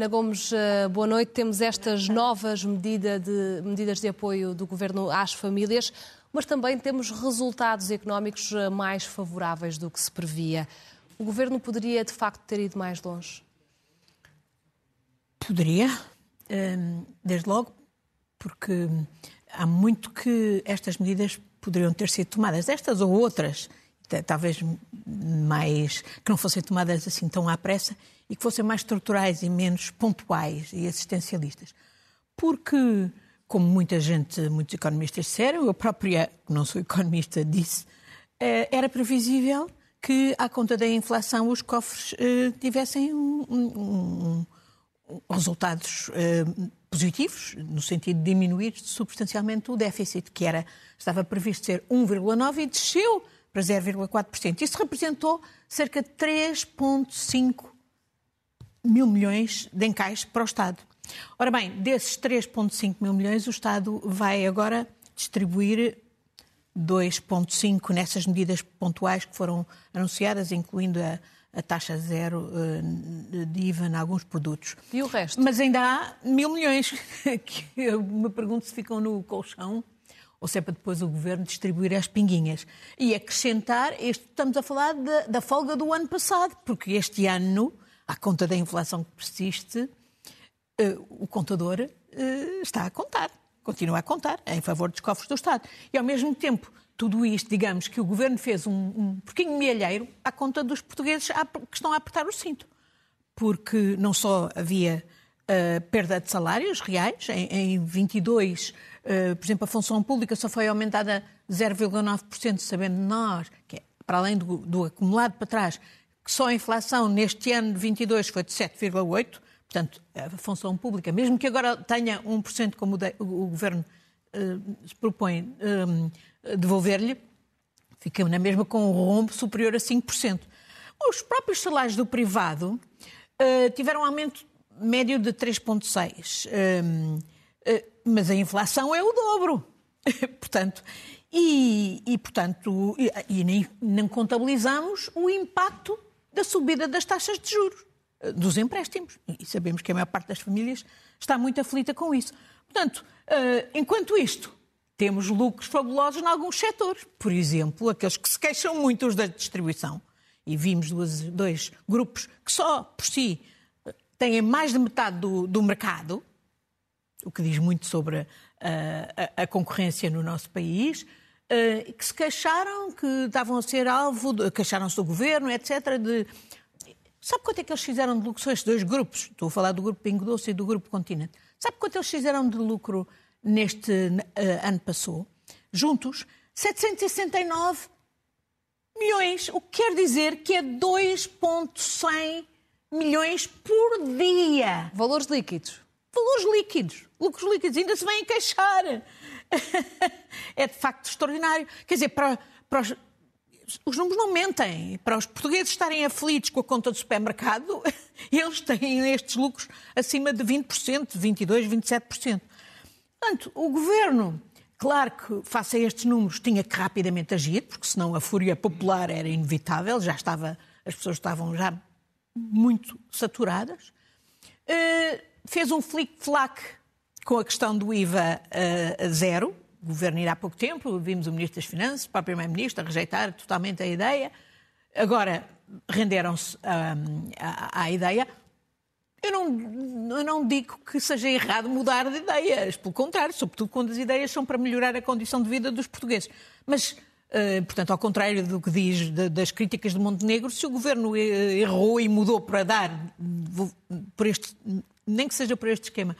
Ana Gomes, eh, boa noite. Temos estas novas medida de, medidas de apoio do Governo às famílias, mas também temos resultados económicos eh, mais favoráveis do que se previa. O Governo poderia, de facto, ter ido mais longe? Poderia, ehm, desde logo, porque há muito que estas medidas poderiam ter sido tomadas, estas ou outras, talvez mais que não fossem tomadas assim tão à pressa e que fossem mais estruturais e menos pontuais e assistencialistas. Porque, como muita gente, muitos economistas disseram, eu própria, que não sou economista, disse, eh, era previsível que, à conta da inflação, os cofres eh, tivessem um, um, um, resultados eh, positivos, no sentido de diminuir substancialmente o déficit, que era, estava previsto ser 1,9 e desceu para 0,4%. Isso representou cerca de 3,5 mil milhões de encaixe para o Estado. Ora bem, desses 3,5 mil milhões, o Estado vai agora distribuir 2,5 nessas medidas pontuais que foram anunciadas, incluindo a, a taxa zero uh, de IVA em alguns produtos. E o resto? Mas ainda há mil milhões que eu me pergunto se ficam no colchão ou se é para depois o governo distribuir as pinguinhas. E acrescentar, este, estamos a falar de, da folga do ano passado, porque este ano, à conta da inflação que persiste, uh, o contador uh, está a contar, continua a contar, em favor dos cofres do Estado. E ao mesmo tempo, tudo isto, digamos, que o governo fez um, um porquinho milheiro à conta dos portugueses que estão a apertar o cinto. Porque não só havia uh, perda de salários reais, em, em 22 eh, por exemplo, a função pública só foi aumentada 0,9%, sabendo nós, que é, para além do, do, acumulado para trás, que só a inflação neste ano de 22 foi de 7,8%, portanto, a função pública, mesmo que agora tenha 1%, como o, de, o, Governo uh, se propõe eh, devolver-lhe, fica na mesma com um rombo superior a 5%. Os próprios salários do privado uh, tiveram um aumento médio de 3,6%. Um, uh, mas a inflação é o dobro. portanto, e, e portanto, e, e nem, nem contabilizamos o impacto da subida das taxas de juros, eh, dos empréstimos. E sabemos que a maior parte das famílias está muito aflita com isso. Portanto, uh, enquanto isto, temos lucros fabulosos em alguns setores. Por exemplo, aqueles que se queixam muito os da distribuição. E vimos duas, dois grupos que só por si eh, têm mais de metade do, do mercado, o que diz muito sobre a, a, a concorrência no nosso país, uh, que se queixaram que estavam a ser alvo, queixaram-se do governo, etc. De... Sabe quanto é que eles fizeram de lucro? São estes dois grupos, estou a falar do grupo Pingo Doce e do grupo Continente. Sabe quanto eles fizeram de lucro neste uh, ano passou? Juntos, 769 milhões, o que quer dizer que é 2,100 milhões por dia. Valores líquidos. Valores líquidos. Lucros líquidos. Ainda se vêm queixar. é de facto extraordinário. Quer dizer, para, para os, os números não mentem. Para os portugueses estarem aflitos com a conta do supermercado, eles têm estes lucros acima de 20%, 22%, 27%. Portanto, o governo, claro que, face a estes números, tinha que rapidamente agir, porque senão a fúria popular era inevitável, já estava, as pessoas estavam já muito saturadas. Uh, fez um flic-flac com a questão do IVA a zero. O governo irá há pouco tempo, vimos o Ministro das Finanças, o próprio Primeiro-Ministro rejeitar totalmente a ideia. Agora renderam-se um, à, ideia. Eu não, eu não digo que seja errado mudar de ideias, pelo contrário, sobretudo quando as ideias são para melhorar a condição de vida dos portugueses. Mas Uh, portanto, ao contrário do que diz das críticas de Montenegro, se o governo errou e mudou para dar, por este, nem que seja por este esquema,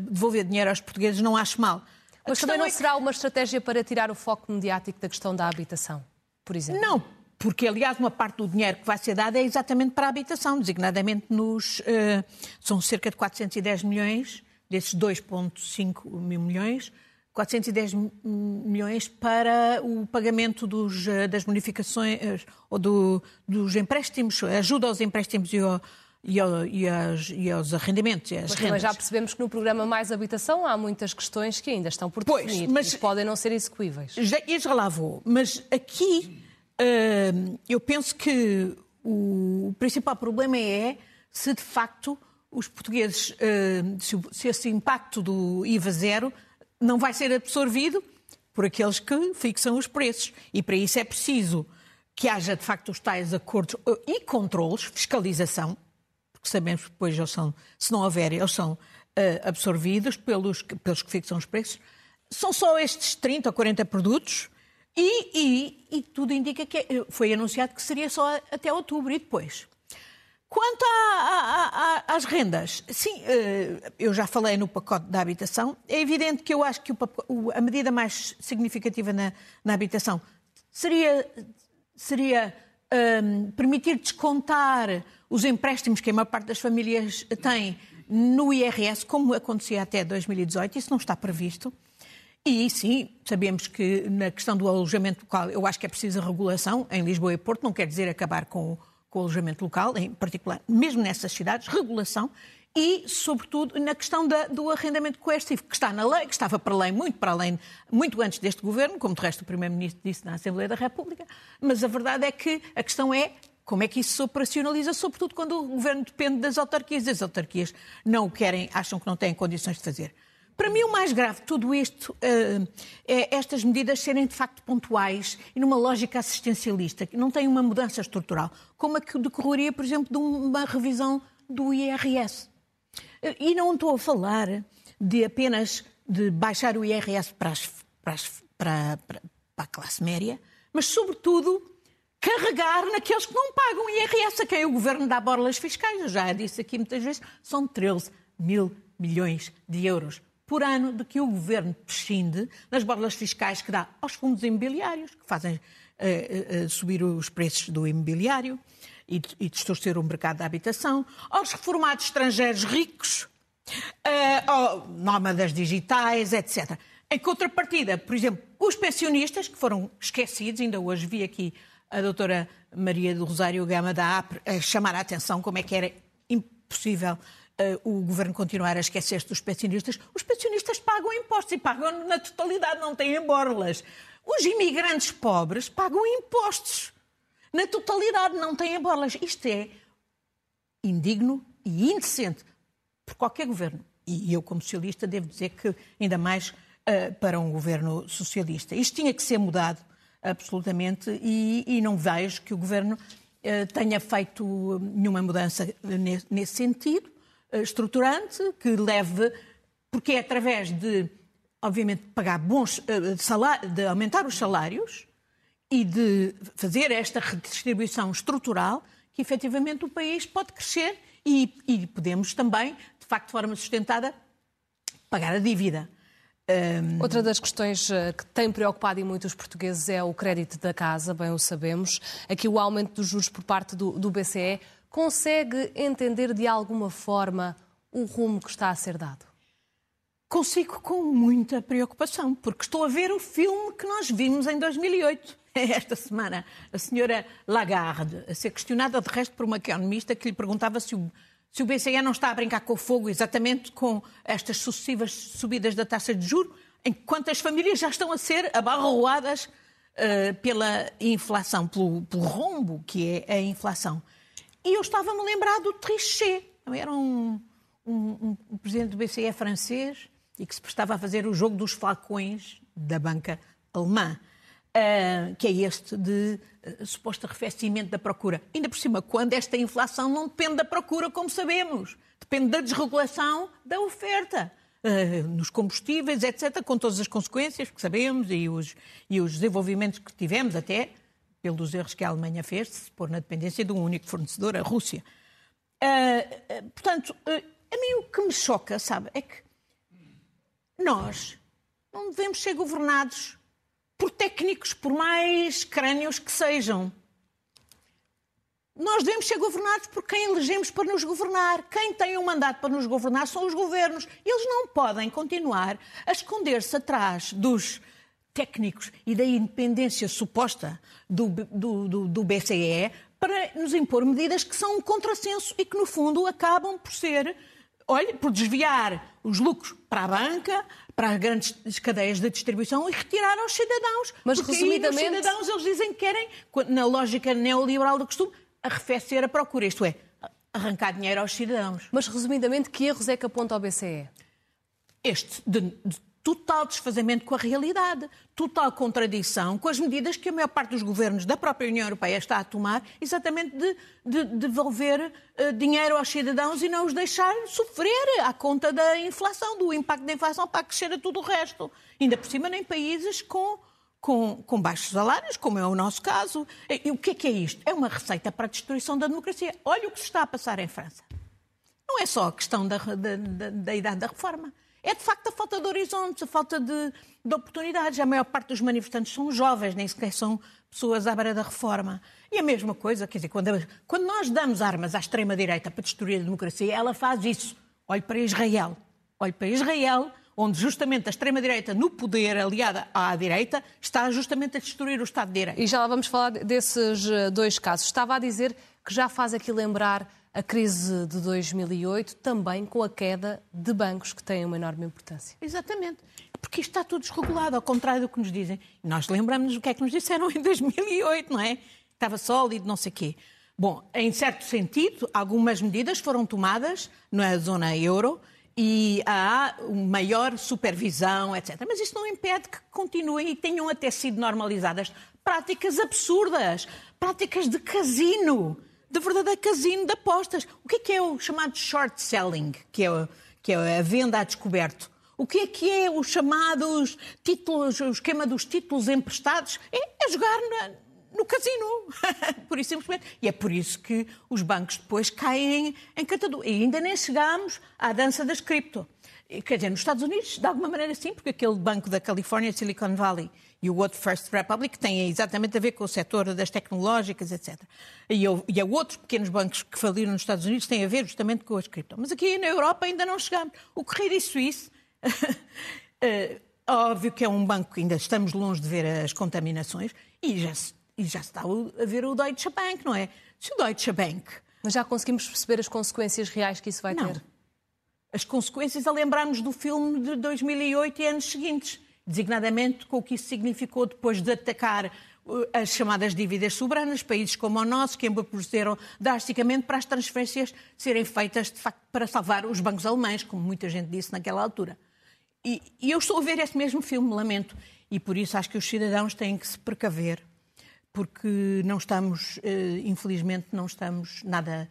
devolver dinheiro aos portugueses, não acho mal. Mas também não é que... será uma estratégia para tirar o foco mediático da questão da habitação, por exemplo? Não, porque, aliás, uma parte do dinheiro que vai ser dado é exatamente para a habitação, designadamente nos. Uh, são cerca de 410 milhões, desses 2,5 mil milhões, 410 milhões para o pagamento dos, eh, das bonificações eh, ou do, dos empréstimos, ajuda aos empréstimos e, ao, e, ao, e, aos, e aos arrendamentos. E às mas já percebemos que no programa Mais Habitação há muitas questões que ainda estão por definir pois, mas, e podem não ser execuíveis. Já, já lá vou, mas aqui uh, eu penso que o principal problema é se de facto os portugueses, eh, se esse impacto do IVA zero não vai ser absorvido por aqueles que fixam os preços. E para isso é preciso que haja, de facto, os tais acordos eh, e controles, fiscalização, porque sabemos que depois eles são, se não houver, eles são uh, absorvidos pelos, pelos que fixam os preços. São só estes 30 ou 40 produtos e, e, e tudo indica que é, foi anunciado que seria só até outubro e depois. Quanto a, a, a, às rendas, sim, eh, eu já falei no pacote da habitação. É evidente que eu acho que o, a medida mais significativa na, na habitação seria, seria um, ehm, permitir descontar os empréstimos que a maior parte das famílias tem no IRS, como acontecia até 2018. Isso não está previsto. E sim, sabemos que na questão do alojamento local, eu acho que é preciso regulação em Lisboa e Porto, não quer dizer acabar com, com o alojamento local, em particular, mesmo nessas cidades, regulação e, sobretudo, na questão da, do arrendamento coercivo, que está na lei, que estava para lei muito para além, muito antes deste governo, como de resto o Primeiro-Ministro disse na Assembleia da República, mas a verdade é que a questão é como é que isso se operacionaliza, sobretudo quando o governo depende das autarquias. As autarquias não o querem, acham que não têm condições de fazer. Para mim, o mais grave de tudo isto uh, é estas medidas serem de facto pontuais e numa lógica assistencialista, que não tem uma mudança estrutural, como a que decorreria, por exemplo, de uma revisão do IRS. E não estou a falar de apenas de baixar o IRS para, as, para, as, para, para a classe média, mas, sobretudo, carregar naqueles que não pagam IRS, a quem o governo dá borlas fiscais. Eu já disse aqui muitas vezes, são 13 mil milhões de euros por ano de que o governo prescinde nas borlas fiscais que dá aos fundos imobiliários, que fazem uh, uh, subir os preços do imobiliário e, e distorcer o mercado da habitação, aos reformados estrangeiros ricos, uh, nómadas digitais, etc. Em contrapartida, por exemplo, os pensionistas, que foram esquecidos, ainda hoje vi aqui a doutora Maria do Rosário Gama da APRE a chamar a atenção como é que era impossível uh, o governo continuar a esquecer-se dos pensionistas, os pensionistas pagam impostos e pagam na totalidade, não têm borlas. Os imigrantes pobres pagam impostos na totalidade, não têm borlas. Isto é indigno e indecente por qualquer governo. E eu, como socialista, devo dizer que ainda mais uh, para um governo socialista. Isto tinha que ser mudado absolutamente e, e não vejo que o governo uh, tenha feito nenhuma mudança nesse, nesse sentido. Eh, estruturante que leve, porque é através de, obviamente, pagar bons eh, salários, de aumentar os salários e de fazer esta redistribuição estrutural que efetivamente o país pode crescer e, e podemos também, de facto, de forma sustentada, pagar a dívida. Um... Outra das questões eh, que tem preocupado e muito os portugueses é o crédito da casa, bem o sabemos. Aqui o aumento dos juros por parte do, do BCE consegue entender de alguma forma o rumo que está a ser dado? Consigo com muita preocupação, porque estou a ver o filme que nós vimos em 2008. Esta semana, a senhora Lagarde, a ser questionada de resto por uma economista que lhe perguntava se o, se o BCE não está a brincar com o fogo exatamente com estas sucessivas subidas da taxa de juro, enquanto as famílias já estão a ser abarroadas uh, pela inflação, pelo, pelo rombo que é a inflação. E eu estava-me a lembrar do Trichet. Era um, um, um, presidente do BCE francês e que se prestava a fazer o jogo dos falcões da banca alemã, uh, que é este de uh, suposto arrefecimento da procura. Ainda por cima, quando esta inflação não depende da procura, como sabemos, depende da desregulação da oferta. Uh, nos combustíveis, etc., com todas as consequências que sabemos e os, e os desenvolvimentos que tivemos até pelos erros que a Alemanha fez, de se pôr na dependência de um único fornecedor, a Rússia. Uh, portanto, uh, a mim o que me choca, sabe, é que nós não devemos ser governados por técnicos, por mais crânios que sejam. Nós devemos ser governados por quem elegemos para nos governar. Quem tem um mandato para nos governar são os governos. Eles não podem continuar a esconder-se atrás dos técnicos e da independência suposta do, do, do, do BCE para nos impor medidas que são um contrassenso e que, no fundo, acabam por ser, olha, por desviar os lucros para a banca, para as grandes cadeias de distribuição e retirar aos cidadãos. Mas, Porque resumidamente... os cidadãos, eles dizem que querem, na lógica neoliberal do costume, arrefecer a procura. Isto é, arrancar dinheiro aos cidadãos. Mas, resumidamente, que erros é que aponta ao BCE? Este de, de total desfazamento com a realidade, total contradição com as medidas que a maior parte dos governos da própria União Europeia está a tomar, exatamente de, de, de devolver uh, dinheiro aos cidadãos e não os deixar sofrer à conta da inflação, do impacto da inflação para crescer a tudo o resto. Ainda por cima, nem países com, com, com baixos salários, como é o nosso caso. E, e o que é que é isto? É uma receita para a destruição da democracia. Olha o que se está a passar em França. Não é só a questão da, da, da, da idade da reforma é de facto a falta de horizontes, a falta de, de oportunidades. A maior parte dos manifestantes são jovens, nem sequer são pessoas à beira da reforma. E a mesma coisa, quer dizer, quando, quando nós damos armas à extrema-direita para destruir a democracia, ela faz isso. Olhe para Israel. Olhe para Israel, onde justamente a extrema-direita, no poder aliada à direita, está justamente a destruir o Estado de Direito. E já lá vamos falar desses eh, dois casos. Estava a dizer que já faz aqui lembrar a crise de 2008, também com a queda de bancos, que têm uma enorme importância. Exatamente. Porque isto está tudo desregulado, ao contrário do que nos dizem. Nós lembramos o que é que nos disseram em 2008, não é? Estava sólido, não sei o quê. Bom, em certo sentido, algumas medidas foram tomadas na zona euro e há maior supervisão, etc. Mas isso não impede que continuem e tenham até sido normalizadas práticas absurdas, práticas de casino de verdadeiro casino de apostas. O que é que é o chamado short selling, que é, que é a venda a descoberto? O que é que é os chamados títulos, o esquema dos títulos emprestados? É, é jogar na, no casino, por isso simplesmente. E é por isso que os bancos depois caem em, catadura. E ainda nem chegámos à dança das cripto. Quer dizer, nos Estados Unidos, de alguma maneira sim, porque aquele banco da Califórnia, Silicon Valley, e o outro First Republic, tem exatamente a ver com o setor das tecnológicas, etc. E, há outros pequenos bancos que faliram nos Estados Unidos têm a ver justamente com as cripto. Mas aqui na Europa ainda não chegamos. O Correio Suíço, é, óbvio que é um banco que ainda estamos longe de ver as contaminações, e já se, e já se está a ver o Deutsche Bank, não é? Se o Deutsche Bank... Mas já conseguimos perceber as consequências reais que isso vai não. ter? As consequências a lembrarmos do filme de 2008 e anos seguintes designadamente com o que isso significou depois de atacar uh, as chamadas dívidas soberanas, países como o nosso, que embruteceram drasticamente para as transferências serem feitas, de facto, para salvar os bancos alemães, como muita gente disse naquela altura. E, e eu estou a ver esse mesmo filme, lamento, e por isso acho que os cidadãos têm que se precaver, porque não estamos, uh, infelizmente, não estamos nada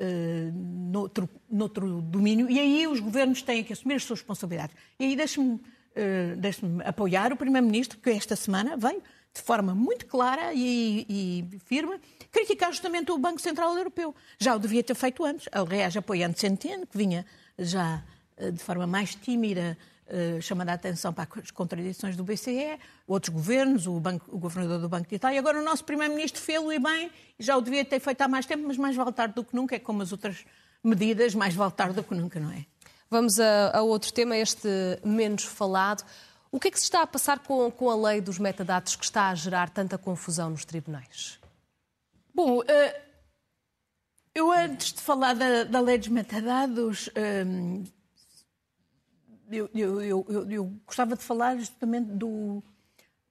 uh, noutro, noutro domínio, e aí os governos têm que assumir as suas responsabilidades. E aí deixe-me uh, deixe-me apoiar o Primeiro-Ministro, que esta semana veio, de forma muito clara e, e, firme, criticar justamente o Banco Central Europeu. Já o devia ter feito antes, aliás, apoiando Centeno, que vinha já uh, de forma mais tímida, uh, chamando a atenção para as contradições do BCE, outros governos, o, banco, o governador do Banco de Itália. Agora o nosso Primeiro-Ministro fez-o e bem, já o devia ter feito há mais tempo, mas mais vale tarde do que nunca, é como as outras medidas, mais vale tarde do que nunca, não é? Vamos a, a, outro tema, este menos falado. O que é que se está a passar com, com a lei dos metadados que está a gerar tanta confusão nos tribunais? Bom, uh, eu antes de falar da, da lei dos metadados, uh, eu, eu, eu, eu, gostava de falar justamente do,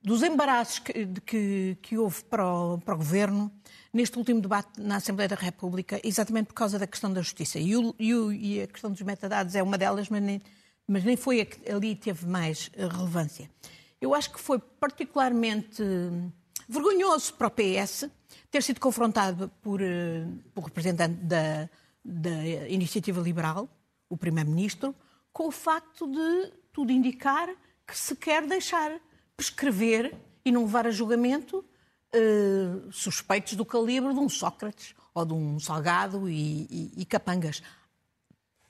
dos embaraços que, que, que houve para o, para o Governo neste último debate na Assembleia da República, exatamente por causa da questão da justiça. E, o, e, o, e a questão dos metadados é uma delas, mas nem, mas nem foi a que ali teve mais eh, relevância. Eu acho que foi particularmente hum, vergonhoso para o PS ter sido confrontado por, uh, por representante da, da Iniciativa Liberal, o Primeiro-Ministro, com o facto de tudo indicar que se quer deixar prescrever e não levar a julgamento uh, suspeitos do calibre de um Sócrates ou de um Salgado e, e, e Capangas.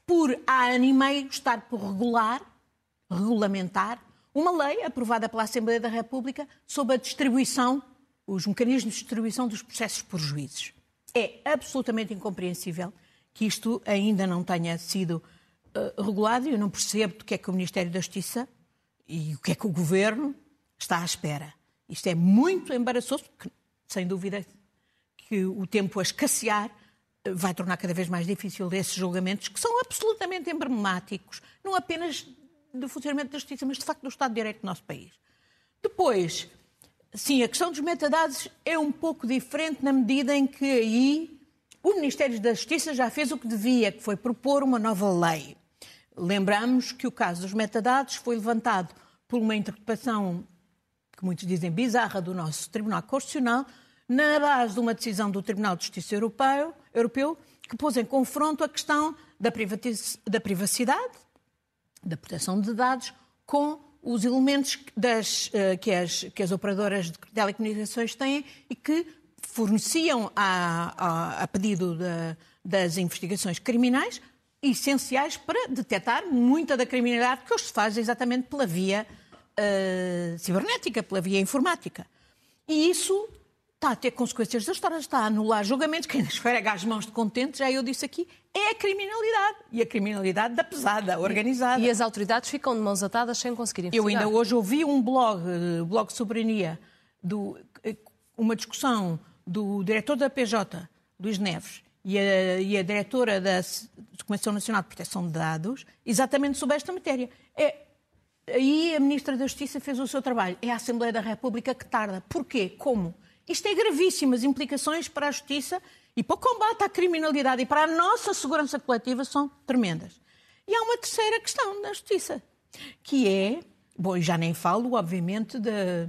Por há ano e meio estar por regular, regulamentar, uma lei aprovada pela Assembleia da República sobre a distribuição, os mecanismos de distribuição dos processos por juízes. É absolutamente incompreensível que isto ainda não tenha sido uh, regulado e eu não percebo do que é que o Ministério da Justiça e o que é que o Governo está à espera. Isto é muito embaraçoso, porque, sem dúvida, que o tempo a escassear eh, vai tornar cada vez mais difícil esses julgamentos, que são absolutamente emblemáticos, não apenas do funcionamento da justiça, mas de facto do Estado de Direito do nosso país. Depois, sim, a questão dos metadados é um pouco diferente na medida em que aí o Ministério da Justiça já fez o que devia, que foi propor uma nova lei. Lembramos que o caso dos metadados foi levantado por uma interpretação que muitos dizem bizarra do nosso Tribunal Constitucional, na base de uma decisão do Tribunal de Justiça Europeu, Europeu que pôs em confronto a questão da, da privacidade, da proteção de dados, com os elementos das, uh, que, as, que as operadoras de telecomunicações têm e que forneciam a, a, a pedido de, das investigações criminais essenciais para detectar muita da criminalidade que hoje se faz exatamente pela via uh, cibernética, pela via informática. E isso está a ter consequências da história, está a anular julgamentos. Quem esfrega as mãos de contente, já eu disse aqui, é a criminalidade. E a criminalidade da pesada, organizada. E as autoridades ficam de mãos atadas sem conseguir investigar. Eu ainda hoje ouvi um blog, eh, blog Soberania, do, eh, uma discussão do diretor da PJ, Luís Neves, e a, e a diretora da Comissão Nacional de Proteção de Dados, exatamente sobre esta matéria. É, aí a Ministra da Justiça fez o seu trabalho. É a Assembleia da República que tarda. Porquê? Como? Isto tem gravíssimas implicações para a justiça e para o combate à criminalidade e para a nossa segurança coletiva são tremendas. E há uma terceira questão na justiça, que é, bom, já nem falo, obviamente, da,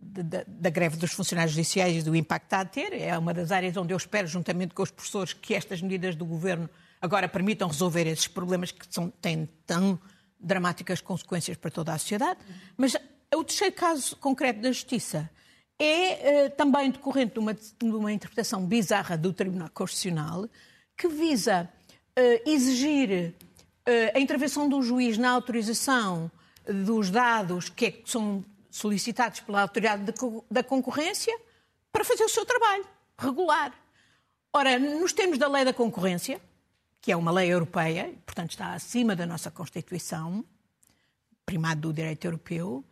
da, greve dos funcionários judiciais e do impacto que está a ter. É uma das áreas onde eu espero, juntamente com os professores, que estas medidas do governo agora permitam resolver esses problemas que são, têm tão dramáticas consequências para toda a sociedade. Mas o terceiro caso concreto da justiça é uh, também decorrente de uma, de uma, interpretação bizarra do Tribunal Constitucional que visa uh, exigir uh, a intervenção do juiz na autorização dos dados que, é, que são solicitados pela autoridade de, da concorrência para fazer o seu trabalho regular. Ora, nos termos da lei da concorrência, que é uma lei europeia, portanto está acima da nossa Constituição, primado do direito europeu,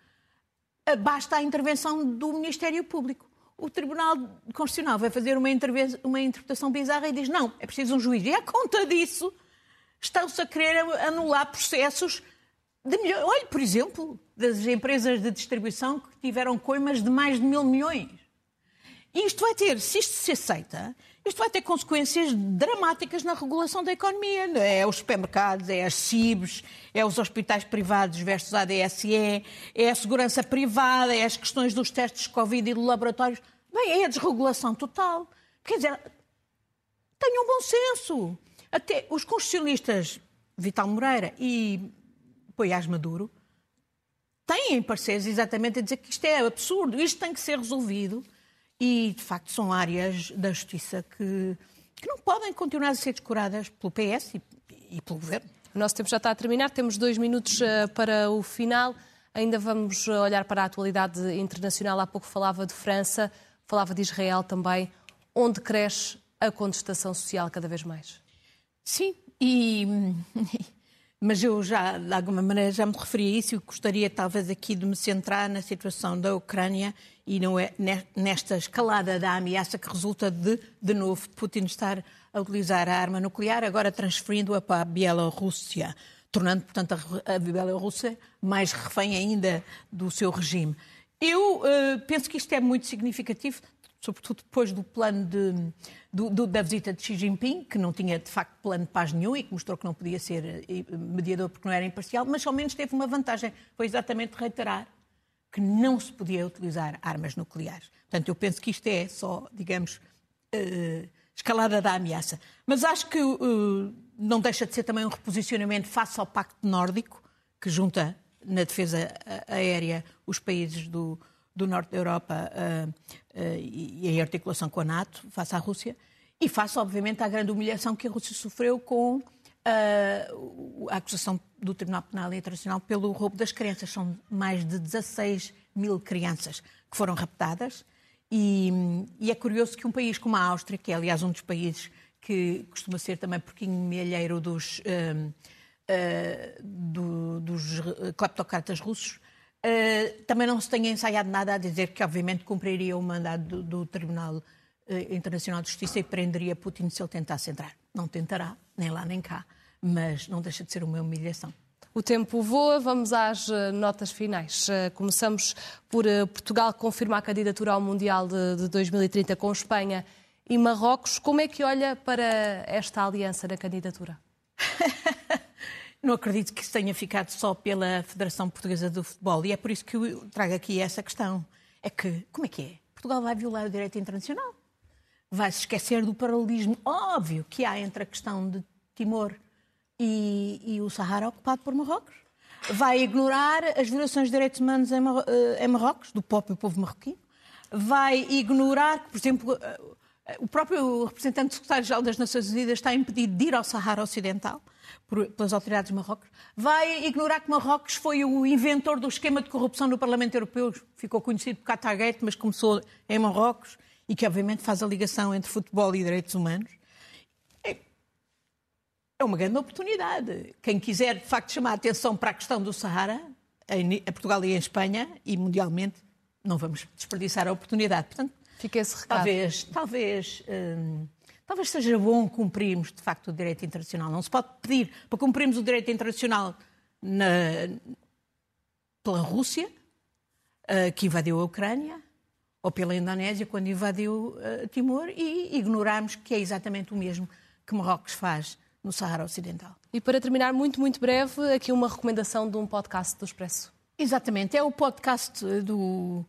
basta a intervenção do Ministério Público. O Tribunal Constitucional vai fazer uma, uma interpretação bizarra e diz: não, é preciso um juiz. E à conta disso, estão-se a querer anular processos de milhões. Olhe, por exemplo, das empresas de distribuição que tiveram coimas de mais de mil milhões. E isto vai ter, se isto se aceita, isto vai ter consequências dramáticas na regulação da economia. É os supermercados, é as CIBs, é os hospitais privados versus a ADSE, é a segurança privada, é as questões dos testes de Covid e de laboratórios. Bem, é a desregulação total. Quer dizer, tenham bom senso. Até os constitucionalistas Vital Moreira e Poiás Maduro têm pareceres exatamente a dizer que isto é absurdo, isto tem que ser resolvido. E, de facto, são áreas da justiça que, que não podem continuar a ser descuradas pelo PS e, e pelo Governo. O nosso tempo já está a terminar, temos dois minutos uh, para o final. Ainda vamos eh, olhar para a atualidade internacional. Há pouco falava de França, falava de Israel também, onde cresce a contestação social cada vez mais. Sim, e mas eu já, de alguma maneira, já me referi a isso e gostaria talvez aqui de me centrar na situação da Ucrânia e não é nesta escalada da ameaça que resulta de, de novo, Putin estar a utilizar a arma nuclear, agora transferindo-a para a Bielorrússia, tornando, portanto, a Bielorrússia mais refém ainda do seu regime. Eu uh, penso que isto é muito significativo, sobretudo depois do plano de, do, do, da visita de Xi Jinping, que não tinha de facto plano de paz nenhum e que mostrou que não podia ser eh, mediador porque não era imparcial, mas ao menos teve uma vantagem, foi exatamente reiterar que não se podia utilizar armas nucleares. Portanto, eu penso que isto é só, digamos, uh, escalada da ameaça. Mas acho que uh, não deixa de ser também um reposicionamento face ao Pacto Nórdico, que junta na defesa aérea os países do, do norte da Europa uh, uh, e em articulação com a NATO, face à Rússia, e face, obviamente, à grande humilhação que a Rússia sofreu com uh, a acusação do Tribunal Penal Internacional pelo roubo das crianças. São mais de 16 mil crianças que foram raptadas. E, e, é curioso que um país como a Áustria, que é aliás um dos países que costuma ser também porquinho milheiro dos, uh, uh, do, dos cleptocratas russos, Uh, também não se tenha ensaiado nada a dizer que, obviamente, cumpriria o mandado do, do Tribunal uh, Internacional de Justiça e prenderia Putin se ele tentasse entrar. Não tentará, nem lá nem cá, mas não deixa de ser uma humilhação. O tempo voa, vamos às uh, notas finais. Começamos por Portugal confirma a candidatura ao Mundial de, de 2030 com Espanha e Marrocos. Como é que olha para esta aliança na candidatura? Não acredito que isso tenha ficado só pela Federação Portuguesa do Futebol e é por isso que eu trago aqui essa questão. É que, como é que é? Portugal vai violar o direito internacional? Vai se esquecer do paralelismo óbvio que há entre a questão de Timor e, e o Sahara ocupado por Marrocos? Vai ignorar as violações de direitos humanos em, Marro eh, em Marrocos, do próprio povo marroquino? Vai ignorar que, por exemplo, eh, o próprio representante do secretário-geral das Nações Unidas está impedido de ir ao Sahara Ocidental por, pelas autoridades de Marrocos. Vai ignorar que Marrocos foi o inventor do esquema de corrupção no Parlamento Europeu, ficou conhecido por Qatargate, mas começou em Marrocos e que obviamente faz a ligação entre futebol e direitos humanos. É, é uma grande oportunidade. Quem quiser, de facto, chamar a atenção para a questão do Sahara, em Portugal e em Espanha, e mundialmente, não vamos desperdiçar a oportunidade. Portanto, Fica esse recado. Talvez, talvez, hum, talvez seja bom cumprirmos, de facto, o direito internacional. Não se pode pedir para cumprirmos o direito internacional na, pela Rússia, uh, que invadiu a Ucrânia, ou pela Indonésia, quando invadiu uh, Timor, e ignorarmos que é exatamente o mesmo que Marrocos faz no Sahara Ocidental. E para terminar, muito, muito breve, aqui uma recomendação de um podcast do Expresso. Exatamente, é o podcast do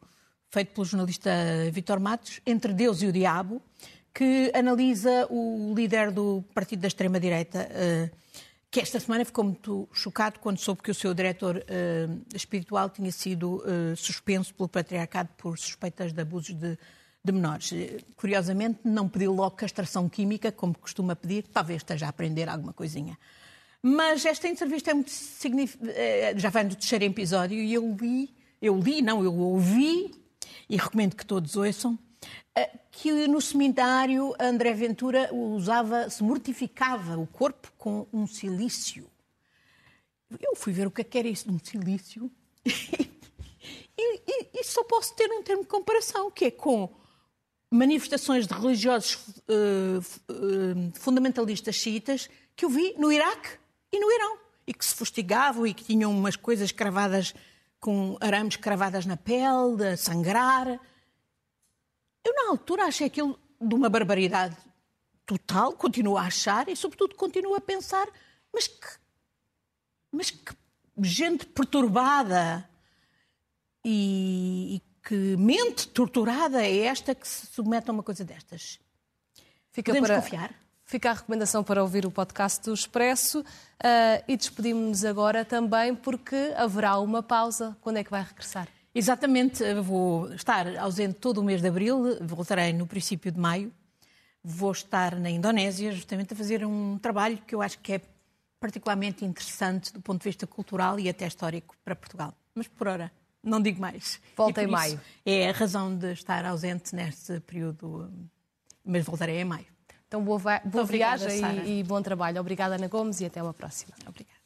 feito pelo jornalista Vitor Matos, Entre Deus e o Diabo, que analisa o líder do partido da extrema-direita, eh, que esta semana ficou muito chocado quando soube que o seu diretor eh, espiritual tinha sido eh, suspenso pelo patriarcado por suspeitas de abusos de, de menores. Curiosamente, não pediu logo castração química, como costuma pedir, talvez esteja a aprender alguma coisinha. Mas esta entrevista é muito significativa. Já vai no terceiro episódio e eu li, eu li, não, eu ouvi e recomendo que todos ouçam, que no seminário André Ventura usava, se mortificava o corpo com um silício. Eu fui ver o que, é que era isso de um silício e, e, e, só posso ter um termo de comparação, que é com manifestações de religiosos uh, fundamentalistas xiitas que eu vi no Iraque e no Irão, e que se fustigavam e que tinham umas coisas cravadas com arames cravadas na pele, a sangrar. Eu, na altura, achei aquilo de uma barbaridade total, continuo a achar e, sobretudo, continuo a pensar, mas que, mas que gente perturbada e, e que mente torturada é esta que se submete a uma coisa destas. Fica Podemos para... confiar? Fica a recomendação para ouvir o podcast do Expresso uh, e despedimos-nos agora também porque haverá uma pausa. Quando é que vai regressar? Exatamente, vou estar ausente todo o mês de abril, voltarei no princípio de maio. Vou estar na Indonésia, justamente a fazer um trabalho que eu acho que é particularmente interessante do ponto de vista cultural e até histórico para Portugal. Mas por hora, não digo mais. Volta em maio. É a razão de estar ausente neste período, mas voltarei em maio. Então, boa, boa Obrigada, viagem e, e bom trabalho. Obrigada, Ana Gomes, e até uma próxima. Obrigada.